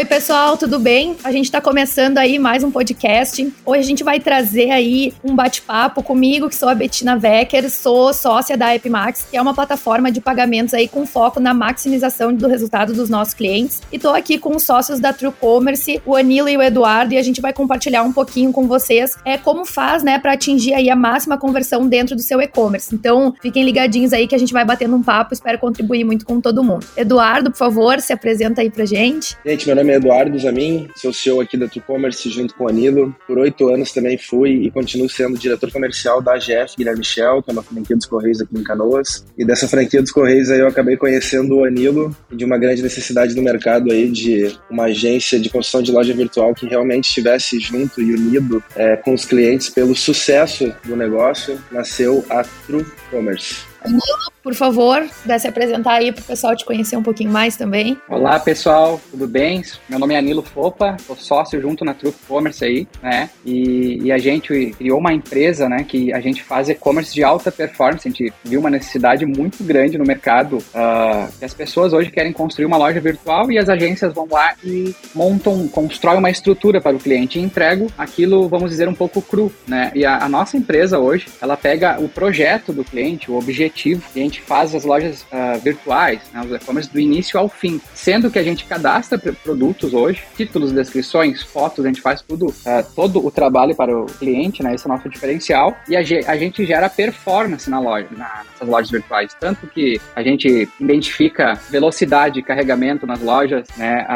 Oi, pessoal, tudo bem? A gente está começando aí mais um podcast. Hoje a gente vai trazer aí um bate-papo comigo, que sou a Bettina Wecker, sou sócia da Epmax, que é uma plataforma de pagamentos aí com foco na maximização do resultado dos nossos clientes. E tô aqui com os sócios da True Commerce, o Anilo e o Eduardo, e a gente vai compartilhar um pouquinho com vocês é como faz, né, para atingir aí a máxima conversão dentro do seu e-commerce. Então, fiquem ligadinhos aí que a gente vai batendo um papo, espero contribuir muito com todo mundo. Eduardo, por favor, se apresenta aí pra gente. Gente, meu nome é Eduardo Zamin, sou CEO aqui da TrueCommerce junto com o Anilo. Por oito anos também fui e continuo sendo diretor comercial da AGF Guilherme Michel, que é uma franquia dos Correios aqui em Canoas. E dessa franquia dos Correios aí eu acabei conhecendo o Anilo de uma grande necessidade do mercado aí de uma agência de construção de loja virtual que realmente estivesse junto e unido é, com os clientes pelo sucesso do negócio, nasceu a TrueCommerce. Anilo, por favor, vai se apresentar aí para o pessoal te conhecer um pouquinho mais também. Olá, pessoal, tudo bem? Meu nome é Anilo Fopa, sou sócio junto na True Commerce aí, né? E, e, a gente criou uma empresa, né, que a gente faz e-commerce de alta performance. A gente viu uma necessidade muito grande no mercado, uh, que as pessoas hoje querem construir uma loja virtual e as agências vão lá e montam, constroem uma estrutura para o cliente e entregam aquilo, vamos dizer, um pouco cru, né? E a, a nossa empresa hoje, ela pega o projeto do cliente, o objetivo objetivo e a gente faz as lojas uh, virtuais, né, os e-commerce do início ao fim, sendo que a gente cadastra produtos hoje, títulos, descrições, fotos, a gente faz tudo, uh, todo o trabalho para o cliente, né, esse é o nosso diferencial. E a, a gente gera performance na loja, na, nessas lojas virtuais, tanto que a gente identifica velocidade de carregamento nas lojas, né,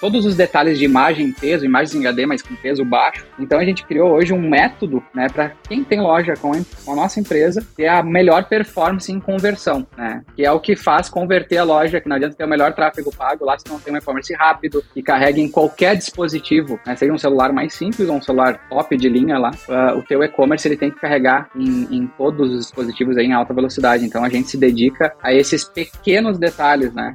todos os detalhes de imagem, peso, imagens em HD, mas com peso baixo. Então a gente criou hoje um método, né, para quem tem loja com a, com a nossa empresa ter a melhor performance performance em conversão, né? Que é o que faz converter a loja, que não adianta ter o melhor tráfego pago lá se não tem um e-commerce rápido e carrega em qualquer dispositivo, né? Seja um celular mais simples ou um celular top de linha lá, uh, o teu e-commerce ele tem que carregar em, em todos os dispositivos em alta velocidade. Então a gente se dedica a esses pequenos detalhes, né?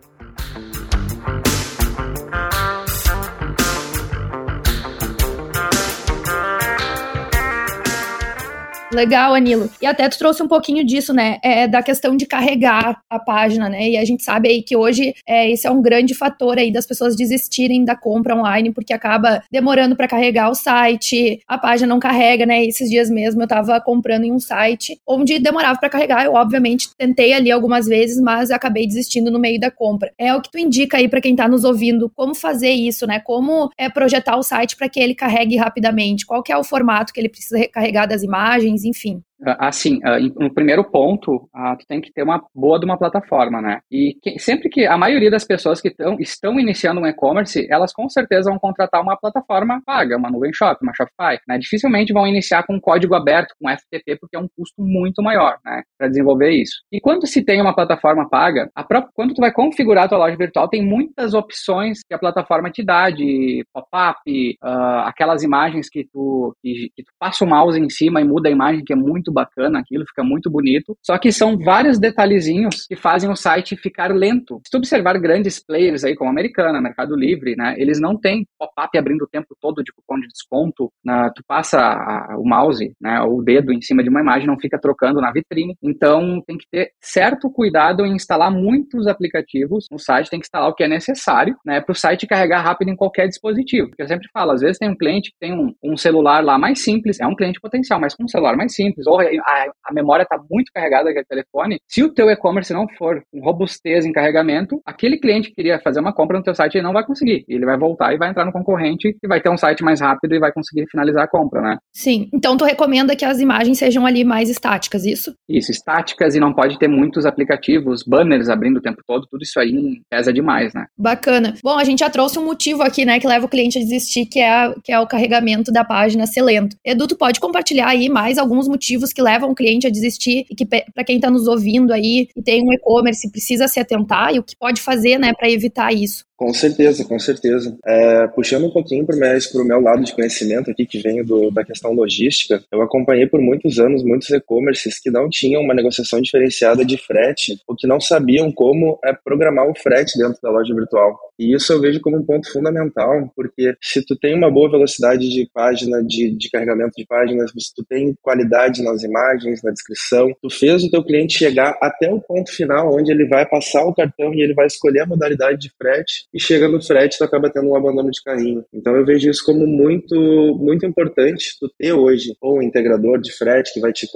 Legal, Anilo. E até tu trouxe um pouquinho disso, né? É, da questão de carregar a página, né? E a gente sabe aí que hoje é, esse é um grande fator aí das pessoas desistirem da compra online, porque acaba demorando para carregar o site, a página não carrega, né? Esses dias mesmo eu tava comprando em um site onde demorava para carregar. Eu, obviamente, tentei ali algumas vezes, mas acabei desistindo no meio da compra. É o que tu indica aí para quem tá nos ouvindo, como fazer isso, né? Como é projetar o site para que ele carregue rapidamente? Qual que é o formato que ele precisa recarregar das imagens? Enfim. Assim, no primeiro ponto, tu tem que ter uma boa de uma plataforma, né? E sempre que a maioria das pessoas que tão, estão iniciando um e-commerce, elas com certeza vão contratar uma plataforma paga, uma nuvem shop, uma Shopify, né? Dificilmente vão iniciar com código aberto, com FTP, porque é um custo muito maior, né? Para desenvolver isso. E quando se tem uma plataforma paga, a própria, quando tu vai configurar a tua loja virtual, tem muitas opções que a plataforma te dá, de pop-up, uh, aquelas imagens que tu, que, que tu passa o mouse em cima e muda a imagem, que é muito muito bacana aquilo, fica muito bonito. Só que são vários detalhezinhos que fazem o site ficar lento. Se tu observar grandes players aí, como Americana, Mercado Livre, né? Eles não têm pop-up abrindo o tempo todo de cupom de desconto. Na, tu passa a, o mouse, né? O dedo em cima de uma imagem, não fica trocando na vitrine. Então, tem que ter certo cuidado em instalar muitos aplicativos no site, tem que instalar o que é necessário, né? Para o site carregar rápido em qualquer dispositivo. Porque eu sempre falo, às vezes tem um cliente que tem um, um celular lá mais simples, é um cliente potencial, mas com um celular mais simples, ou a, a memória está muito carregada daquele telefone, se o teu e-commerce não for com robustez em carregamento, aquele cliente que queria fazer uma compra no teu site ele não vai conseguir. Ele vai voltar e vai entrar no concorrente e vai ter um site mais rápido e vai conseguir finalizar a compra, né? Sim. Então tu recomenda que as imagens sejam ali mais estáticas, isso? Isso, estáticas e não pode ter muitos aplicativos, banners abrindo o tempo todo, tudo isso aí pesa demais, né? Bacana. Bom, a gente já trouxe um motivo aqui, né, que leva o cliente a desistir, que é, a, que é o carregamento da página ser lento. Edu, tu pode compartilhar aí mais alguns motivos motivos que levam o cliente a desistir e que para quem está nos ouvindo aí e tem um e-commerce precisa se atentar e o que pode fazer, né, para evitar isso. Com certeza, com certeza. É, puxando um pouquinho para o meu lado de conhecimento aqui, que vem do, da questão logística, eu acompanhei por muitos anos muitos e-commerces que não tinham uma negociação diferenciada de frete, ou que não sabiam como é, programar o frete dentro da loja virtual. E isso eu vejo como um ponto fundamental, porque se tu tem uma boa velocidade de página, de, de carregamento de páginas, se tu tem qualidade nas imagens, na descrição, tu fez o teu cliente chegar até o ponto final, onde ele vai passar o cartão e ele vai escolher a modalidade de frete, e chega no frete, tu acaba tendo um abandono de carrinho. Então eu vejo isso como muito, muito importante, tu ter hoje ou um integrador de frete que vai te,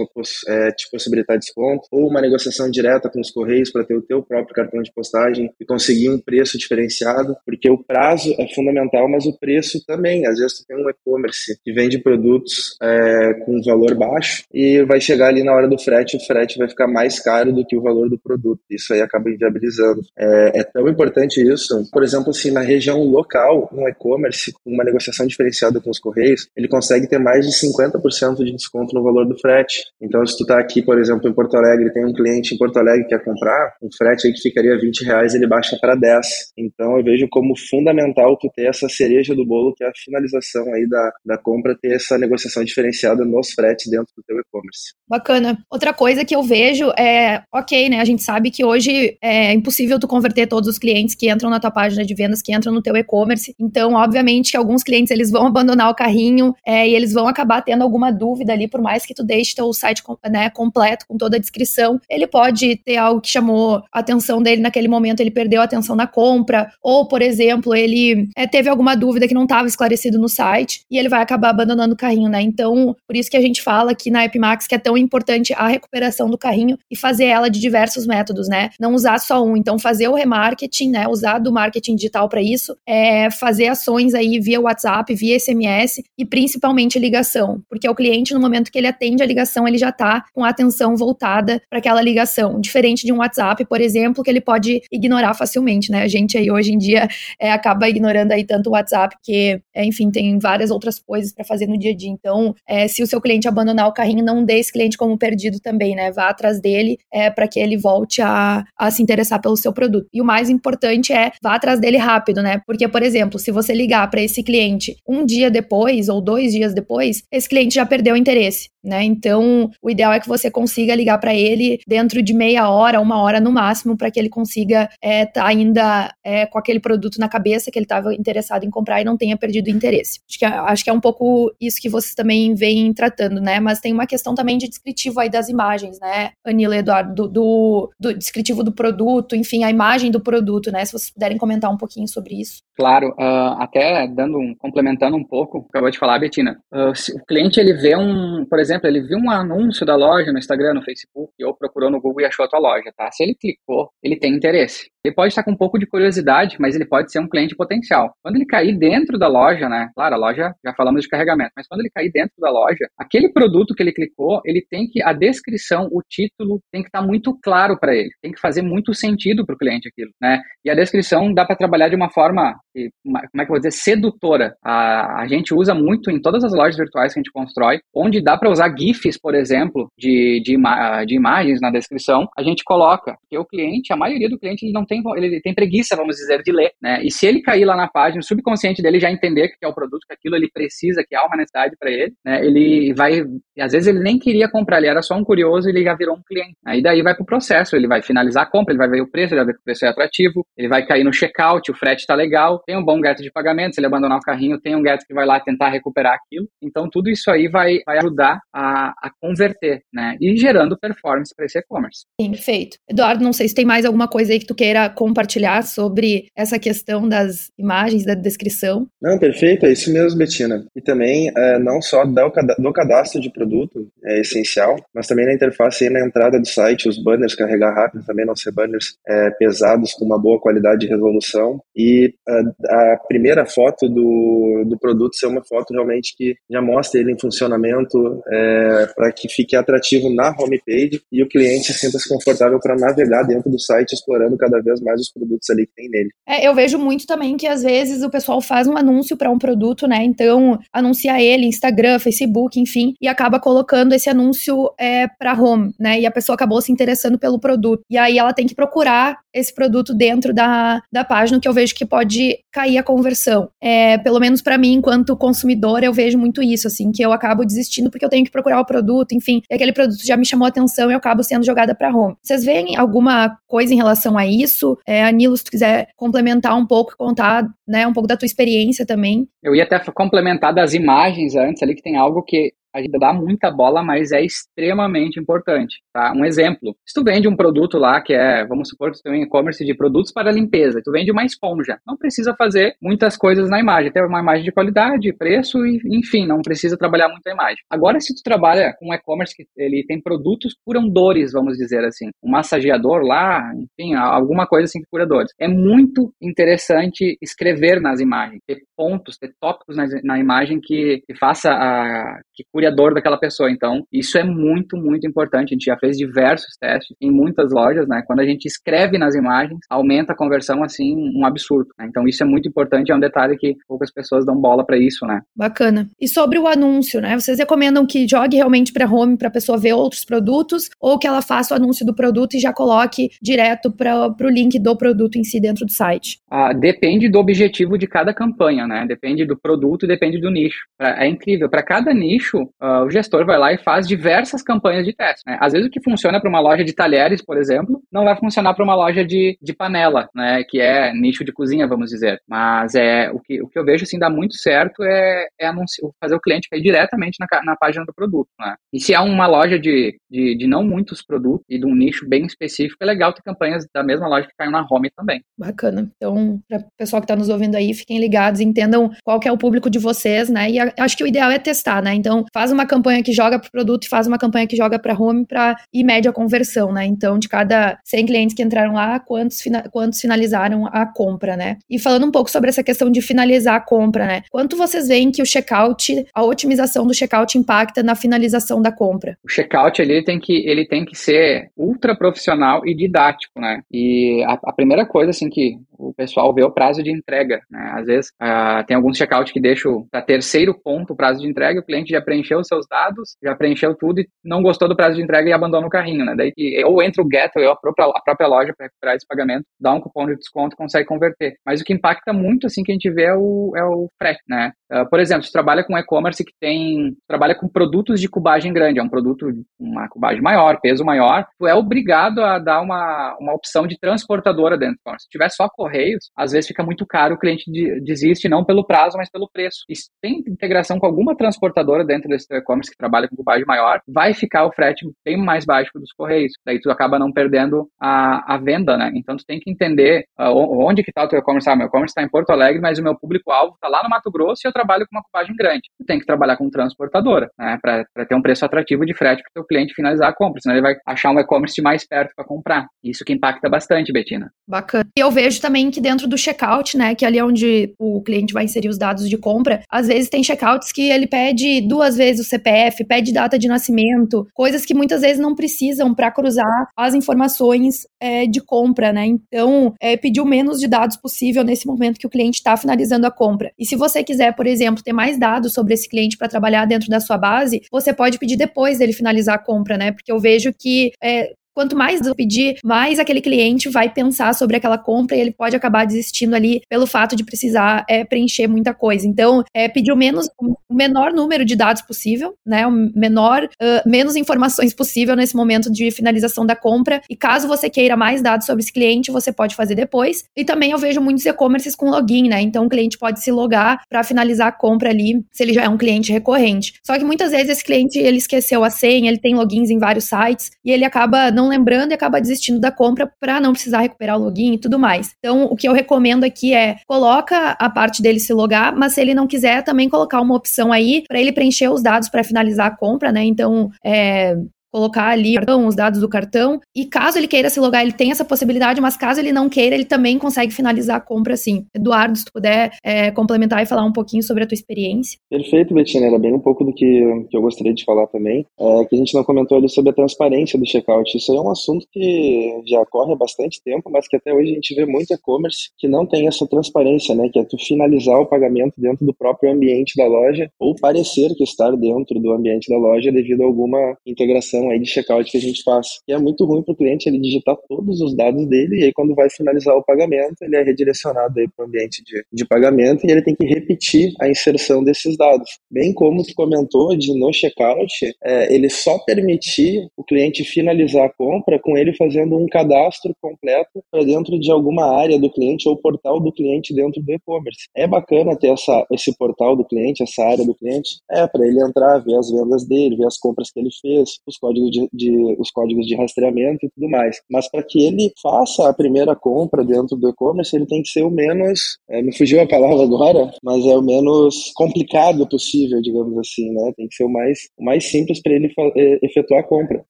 é, te possibilitar desconto, ou uma negociação direta com os correios para ter o teu próprio cartão de postagem e conseguir um preço diferenciado porque o prazo é fundamental, mas o preço também. Às vezes tu tem um e-commerce que vende produtos é, com valor baixo e vai chegar ali na hora do frete, o frete vai ficar mais caro do que o valor do produto. Isso aí acaba inviabilizando. É, é tão importante isso. Por exemplo, assim, na região local, um e-commerce com uma negociação diferenciada com os correios, ele consegue ter mais de 50% de desconto no valor do frete. Então, se tu tá aqui, por exemplo, em Porto Alegre, tem um cliente em Porto Alegre que quer comprar, um frete aí que ficaria 20 reais, ele baixa para 10. Então, eu vejo como fundamental tu ter essa cereja do bolo, que é a finalização aí da, da compra, ter essa negociação diferenciada nos fretes dentro do teu e-commerce. Bacana. Outra coisa que eu vejo é, ok, né, a gente sabe que hoje é impossível tu converter todos os clientes que entram na tua página de vendas, que entram no teu e-commerce, então, obviamente, que alguns clientes, eles vão abandonar o carrinho é, e eles vão acabar tendo alguma dúvida ali, por mais que tu deixe teu site né, completo, com toda a descrição, ele pode ter algo que chamou a atenção dele naquele momento, ele perdeu a atenção na compra, ou, por exemplo, ele é, teve alguma dúvida que não estava esclarecido no site e ele vai acabar abandonando o carrinho, né? Então, por isso que a gente fala aqui na Epimax que é tão importante a recuperação do carrinho e fazer ela de diversos métodos, né? Não usar só um. Então, fazer o remarketing, né? Usar do marketing digital para isso, é fazer ações aí via WhatsApp, via SMS e principalmente ligação, porque o cliente, no momento que ele atende a ligação, ele já está com a atenção voltada para aquela ligação, diferente de um WhatsApp, por exemplo, que ele pode ignorar facilmente, né? A gente aí hoje em dia é, acaba ignorando aí tanto o WhatsApp, que, é, enfim, tem várias outras coisas para fazer no dia a dia. Então, é, se o seu cliente abandonar o carrinho, não dê esse cliente como perdido também, né? Vá atrás dele é, para que ele volte a, a se interessar pelo seu produto. E o mais importante é vá atrás dele rápido, né? Porque, por exemplo, se você ligar para esse cliente um dia depois ou dois dias depois, esse cliente já perdeu o interesse né? Então, o ideal é que você consiga ligar para ele dentro de meia hora, uma hora no máximo, para que ele consiga estar é, tá ainda é, com aquele produto na cabeça que ele estava interessado em comprar e não tenha perdido o interesse. Acho que, é, acho que é um pouco isso que vocês também vêm tratando, né? Mas tem uma questão também de descritivo aí das imagens, né, Anila Eduardo, do, do, do descritivo do produto, enfim, a imagem do produto, né? Se vocês puderem comentar um pouquinho sobre isso. Claro, uh, até dando um, complementando um pouco, acabou de falar, Betina. Uh, o cliente ele vê um, por exemplo, exemplo, ele viu um anúncio da loja no Instagram, no Facebook, ou procurou no Google e achou a tua loja, tá? Se ele clicou, ele tem interesse. Ele pode estar com um pouco de curiosidade, mas ele pode ser um cliente potencial. Quando ele cair dentro da loja, né? Claro, a loja, já falamos de carregamento, mas quando ele cair dentro da loja, aquele produto que ele clicou, ele tem que, a descrição, o título, tem que estar muito claro para ele. Tem que fazer muito sentido para o cliente aquilo, né? E a descrição dá para trabalhar de uma forma, como é que eu vou dizer, sedutora. A, a gente usa muito em todas as lojas virtuais que a gente constrói, onde dá para usar GIFs, por exemplo, de, de, de imagens na descrição, a gente coloca. Porque o cliente, a maioria do cliente, ele não tem, ele tem preguiça, vamos dizer, de ler, né? E se ele cair lá na página, o subconsciente dele já entender que é o produto, que aquilo ele precisa, que há uma necessidade para ele, né? Ele vai, às vezes ele nem queria comprar, ele era só um curioso e ele já virou um cliente. Aí daí vai pro processo, ele vai finalizar a compra, ele vai ver o preço, ele vai ver que o preço é atrativo, ele vai cair no checkout, o frete tá legal, tem um bom get de pagamento, se ele abandonar o carrinho, tem um get que vai lá tentar recuperar aquilo. Então tudo isso aí vai, vai ajudar a, a converter, né? E gerando performance para esse e-commerce. Sim, perfeito. Eduardo, não sei se tem mais alguma coisa aí que tu queira compartilhar sobre essa questão das imagens, da descrição. Não, perfeito, é isso mesmo, Betina. E também, é, não só do cadastro de produto é essencial, mas também na interface e na entrada do site, os banners carregar rápido, também não ser banners é, pesados, com uma boa qualidade de resolução. E a, é, a primeira foto do, do produto ser uma foto realmente que já mostra ele em funcionamento, é, é, para que fique atrativo na homepage e o cliente sinta-se confortável para navegar dentro do site, explorando cada vez mais os produtos ali que tem nele. É, eu vejo muito também que às vezes o pessoal faz um anúncio para um produto, né? Então, anuncia ele, Instagram, Facebook, enfim, e acaba colocando esse anúncio é, para home, né? E a pessoa acabou se interessando pelo produto. E aí ela tem que procurar esse produto dentro da, da página, que eu vejo que pode cair a conversão. É, pelo menos para mim, enquanto consumidor, eu vejo muito isso, assim, que eu acabo desistindo porque eu tenho que procurar o produto, enfim, e aquele produto já me chamou atenção e eu acabo sendo jogada para home. Vocês veem alguma coisa em relação a isso? É, Anilo, se tu quiser complementar um pouco, contar né, um pouco da tua experiência também. Eu ia até complementar das imagens antes ali, que tem algo que a gente dá muita bola, mas é extremamente importante, tá? Um exemplo, se tu vende um produto lá que é, vamos supor que tu tem um e-commerce de produtos para limpeza, tu vende uma esponja, não precisa fazer muitas coisas na imagem, ter uma imagem de qualidade, preço e, enfim, não precisa trabalhar muito a imagem. Agora, se tu trabalha com um e-commerce que ele tem produtos curadores, vamos dizer assim, um massageador lá, enfim, alguma coisa assim que cura dores, é muito interessante escrever nas imagens, ter pontos, ter tópicos na, na imagem que, que faça a que cure a dor daquela pessoa. Então, isso é muito, muito importante. A gente já fez diversos testes em muitas lojas, né? Quando a gente escreve nas imagens, aumenta a conversão assim um absurdo. Né? Então, isso é muito importante, é um detalhe que poucas pessoas dão bola para isso, né? Bacana. E sobre o anúncio, né? Vocês recomendam que jogue realmente para home para a pessoa ver outros produtos ou que ela faça o anúncio do produto e já coloque direto para o link do produto em si dentro do site? Ah, depende do objetivo de cada campanha, né? Depende do produto e depende do nicho. É incrível. Para cada nicho, uh, o gestor vai lá e faz diversas campanhas de teste. Né? Às vezes o que funciona para uma loja de talheres, por exemplo, não vai funcionar para uma loja de, de panela, né? Que é nicho de cozinha, vamos dizer. Mas é o que, o que eu vejo assim dá muito certo é, é anunciar, fazer o cliente cair diretamente na, na página do produto. Né? E se é uma loja de, de, de não muitos produtos e de um nicho bem específico, é legal ter campanhas da mesma loja que caiam na home também. Bacana. Então, para o pessoal que está nos ouvindo aí, fiquem ligados, entendam qual que é o público de vocês, né? E acho que o ideal é testar, né? Então, faz uma campanha que joga para o produto e faz uma campanha que joga para home para ir média conversão, né? Então, de cada 100 clientes que entraram lá, quantos, quantos finalizaram a compra, né? E falando um pouco sobre essa questão de finalizar a compra, né? Quanto vocês veem que o checkout, a otimização do checkout impacta na finalização da compra? O checkout ele tem que ele tem que ser ultra profissional e didático, né? E a, a primeira coisa assim que o pessoal vê o prazo de entrega, né? Às vezes uh, tem alguns checkout que deixam para terceiro ponto o prazo de entrega, o cliente já preencheu os seus dados, já preencheu tudo e não gostou do prazo de entrega e abandona o carrinho, né? Daí que ou entra o Gateway ou a própria, a própria loja para recuperar esse pagamento, dá um cupom de desconto consegue converter. Mas o que impacta muito, assim, que a gente vê é o, é o frete, né? Uh, por exemplo, você trabalha com e-commerce que tem, trabalha com produtos de cubagem grande, é um produto, uma cubagem maior, peso maior, tu é obrigado a dar uma, uma opção de transportadora dentro. Então, se tiver só correios, às vezes fica muito caro, o cliente desiste não pelo prazo, mas pelo preço. E se tem integração com alguma transportadora dentro desse e-commerce que trabalha com cubagem maior, vai ficar o frete bem mais baixo dos correios. Daí tu acaba não perdendo a, a venda, né? Então tu tem que entender uh, onde que tá o teu e-commerce. Ah, meu e-commerce está em Porto Alegre, mas o meu público-alvo está lá no Mato Grosso e eu trabalho com uma cubagem grande. Tu tem que trabalhar com transportadora, né? Para ter um preço atrativo de frete para o cliente finalizar a compra, senão ele vai achar um e-commerce mais perto para comprar. Isso que impacta bastante, Betina. Bacana. E eu vejo também que dentro do checkout, né, que ali é onde o cliente vai inserir os dados de compra, às vezes tem checkouts que ele pede duas vezes o CPF, pede data de nascimento, coisas que muitas vezes não precisam para cruzar as informações é, de compra, né? Então, é, pedir o menos de dados possível nesse momento que o cliente está finalizando a compra. E se você quiser, por exemplo, ter mais dados sobre esse cliente para trabalhar dentro da sua base, você pode pedir depois dele finalizar a compra, né? Porque eu vejo que é, Quanto mais eu pedir, mais aquele cliente vai pensar sobre aquela compra e ele pode acabar desistindo ali pelo fato de precisar é, preencher muita coisa. Então, é, pedir o, menos, o menor número de dados possível, né? O menor, uh, menos informações possível nesse momento de finalização da compra. E caso você queira mais dados sobre esse cliente, você pode fazer depois. E também eu vejo muitos e-commerces com login, né? Então, o cliente pode se logar para finalizar a compra ali, se ele já é um cliente recorrente. Só que muitas vezes esse cliente ele esqueceu a senha, ele tem logins em vários sites e ele acaba não não lembrando e acaba desistindo da compra para não precisar recuperar o login e tudo mais. Então, o que eu recomendo aqui é coloca a parte dele se logar, mas se ele não quiser, também colocar uma opção aí para ele preencher os dados para finalizar a compra, né? Então, é, colocar ali os dados do cartão. E caso ele queira se logar, ele tem essa possibilidade, mas caso ele não queira, ele também consegue finalizar a compra sim. Eduardo, se tu puder é, complementar e falar um pouquinho sobre a tua experiência. Perfeito, Betina. Era bem um pouco do que, que eu gostaria de falar também. É, que a gente não comentou ali sobre a transparência do checkout. Isso aí é um assunto que já corre há bastante tempo, mas que até hoje a gente vê muito e-commerce que não tem essa transparência, né? Que é tu finalizar o pagamento dentro do próprio ambiente da loja ou parecer que estar dentro do ambiente da loja devido a alguma integração aí de checkout que a gente faz. E é muito ruim para o cliente ele digitar todos os dados dele e aí quando vai finalizar o pagamento ele é redirecionado aí para o ambiente de, de pagamento e ele tem que repetir a inserção desses dados. Bem como tu comentou de no checkout, é, ele só permitir o cliente finalizar a compra com ele fazendo um cadastro completo para dentro de alguma área do cliente ou portal do cliente dentro do e-commerce. É bacana ter essa, esse portal do cliente, essa área do cliente, é para ele entrar, ver as vendas dele, ver as compras que ele fez, os códigos de, de os códigos de rastreamento e tudo mais. Mas para que ele faça a primeira compra dentro do e-commerce, ele tem que ser o menos, é, me fugiu a palavra agora, mas é o menos complicado possível, digamos assim, né? Tem que ser o mais, o mais simples para ele é, efetuar a compra.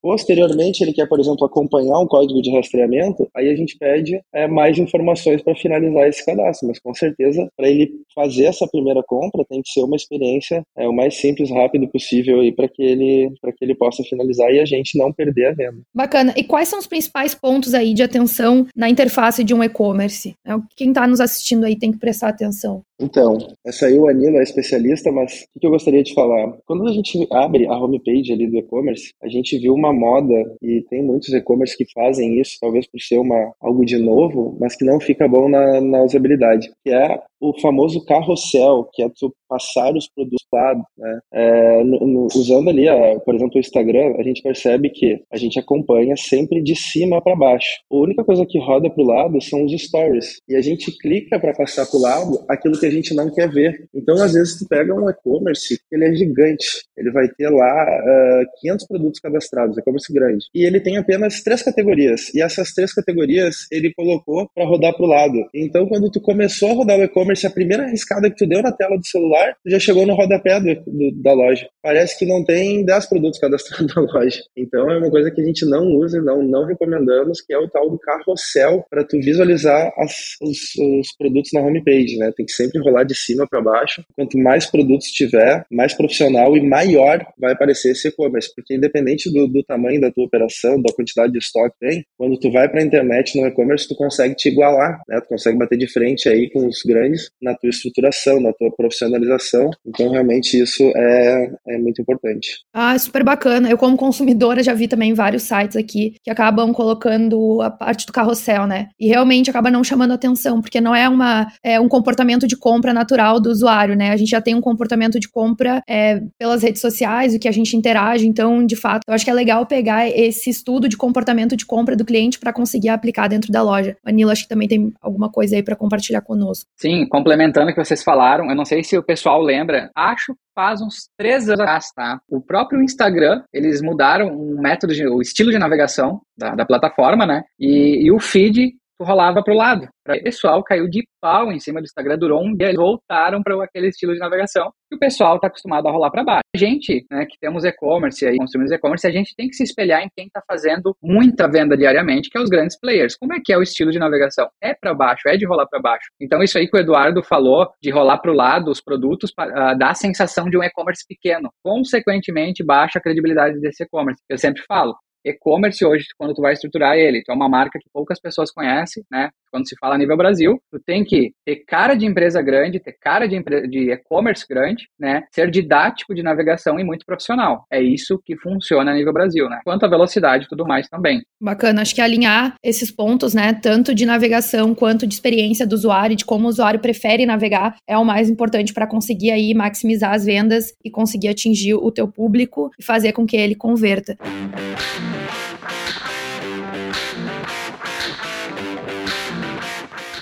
Posteriormente, ele quer, por exemplo, acompanhar um código de rastreamento, aí a gente pede é, mais informações para finalizar esse cadastro, mas com certeza, para ele fazer essa primeira compra, tem que ser uma experiência é, o mais simples, rápido possível para que ele para que ele possa finalizar e a gente não perder a venda. Bacana. E quais são os principais pontos aí de atenção na interface de um e-commerce? É quem está nos assistindo aí tem que prestar atenção. Então, essa aí o Anilo é especialista, mas o que eu gostaria de falar? Quando a gente abre a homepage ali do e-commerce, a gente viu uma moda e tem muitos e-commerce que fazem isso, talvez por ser uma, algo de novo, mas que não fica bom na, na usabilidade, que é o famoso carrossel, que é tu passar os produtos lá, né? É, no, no, usando ali, por exemplo, o Instagram, a gente percebe que a gente acompanha sempre de cima para baixo. A única coisa que roda para o lado são os stories. E a gente clica para passar para o lado aquilo que a gente não quer ver. Então, às vezes, tu pega um e-commerce, ele é gigante. Ele vai ter lá uh, 500 produtos cadastrados, e-commerce grande. E ele tem apenas três categorias. E essas três categorias ele colocou para rodar para o lado. Então, quando tu começou a rodar o e-commerce, a primeira arriscada que tu deu na tela do celular, já chegou no rodapé do, do, da loja. Parece que não tem 10 produtos cadastrados na loja. Então, é uma coisa que a gente não usa não, não recomendamos, que é o tal do carrossel, para tu visualizar as, os, os produtos na homepage, né? Tem que sempre rolar de cima para baixo. Quanto mais produtos tiver, mais profissional e maior vai aparecer esse e-commerce, porque independente do, do, tamanho da tua operação, da quantidade de estoque que tem, quando tu vai para a internet no e-commerce, tu consegue te igualar, né? Tu consegue bater de frente aí com os grandes na tua estruturação, na tua profissionalização. Então, realmente, isso é, é muito importante. Ah, super bacana. Eu, como consumidora, já vi também vários sites aqui que acabam colocando a parte do carrossel, né? E realmente acaba não chamando atenção, porque não é, uma, é um comportamento de compra natural do usuário, né? A gente já tem um comportamento de compra é, pelas redes sociais, o que a gente interage. Então, de fato, eu acho que é legal pegar esse estudo de comportamento de compra do cliente para conseguir aplicar dentro da loja. Manila, acho que também tem alguma coisa aí para compartilhar conosco. Sim, complementando o que vocês falaram, eu não sei se o pessoal lembra, acho faz uns três anos atrás, tá? O próprio Instagram, eles mudaram um método, de, o estilo de navegação da, da plataforma, né? E, e o feed rolava para o lado. O pessoal caiu de pau em cima do Instagram, durou um dia, eles voltaram para aquele estilo de navegação que o pessoal está acostumado a rolar para baixo. A gente, né, que temos e-commerce aí, consumimos e-commerce, a gente tem que se espelhar em quem está fazendo muita venda diariamente, que é os grandes players. Como é que é o estilo de navegação? É para baixo, é de rolar para baixo. Então, isso aí que o Eduardo falou, de rolar para o lado os produtos, uh, dá a sensação de um e-commerce pequeno. Consequentemente, baixa a credibilidade desse e-commerce. Eu sempre falo, e-commerce hoje, quando tu vai estruturar ele, tu é uma marca que poucas pessoas conhecem, né? Quando se fala nível Brasil, tu tem que ter cara de empresa grande, ter cara de e-commerce grande, né? Ser didático de navegação e muito profissional. É isso que funciona a nível Brasil, né? Quanto à velocidade e tudo mais também. Bacana, acho que alinhar esses pontos, né, tanto de navegação quanto de experiência do usuário, de como o usuário prefere navegar, é o mais importante para conseguir aí maximizar as vendas e conseguir atingir o teu público e fazer com que ele converta.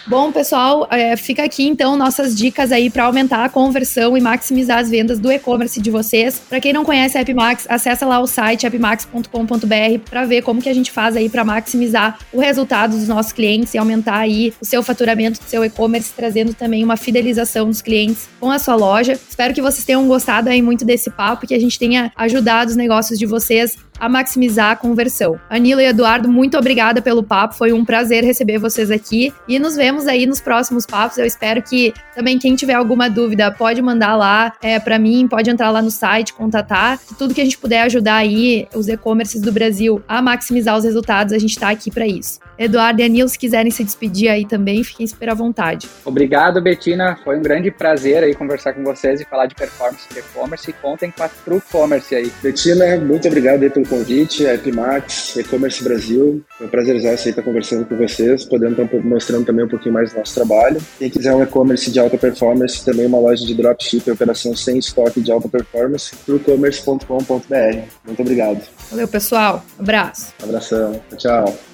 Bom, pessoal, é, fica aqui então nossas dicas aí para aumentar a conversão e maximizar as vendas do e-commerce de vocês. Para quem não conhece a AppMax, acessa lá o site appmax.com.br para ver como que a gente faz aí para maximizar o resultado dos nossos clientes e aumentar aí o seu faturamento do seu e-commerce, trazendo também uma fidelização dos clientes com a sua loja. Espero que vocês tenham gostado aí muito desse papo, que a gente tenha ajudado os negócios de vocês a maximizar a conversão. Anila e Eduardo, muito obrigada pelo papo, foi um prazer receber vocês aqui e nos vemos aí nos próximos papos. Eu espero que também quem tiver alguma dúvida pode mandar lá é, para mim, pode entrar lá no site, contatar. Tudo que a gente puder ajudar aí os e-commerces do Brasil a maximizar os resultados, a gente está aqui para isso. Eduardo e Anil, se quiserem se despedir aí também, fiquem super à vontade. Obrigado, Betina. Foi um grande prazer aí conversar com vocês e falar de performance de e-commerce. Contem com a True Commerce aí. Betina, muito obrigado aí pelo convite. A Epimax, E-Commerce Brasil. Foi um prazer estar conversando com vocês, podendo estar mostrando também um pouquinho mais do nosso trabalho. Quem quiser um e-commerce de alta performance, também uma loja de dropship e operação sem estoque de alta performance, truecommerce.com.br. Muito obrigado. Valeu, pessoal. abraço. abração. Tchau.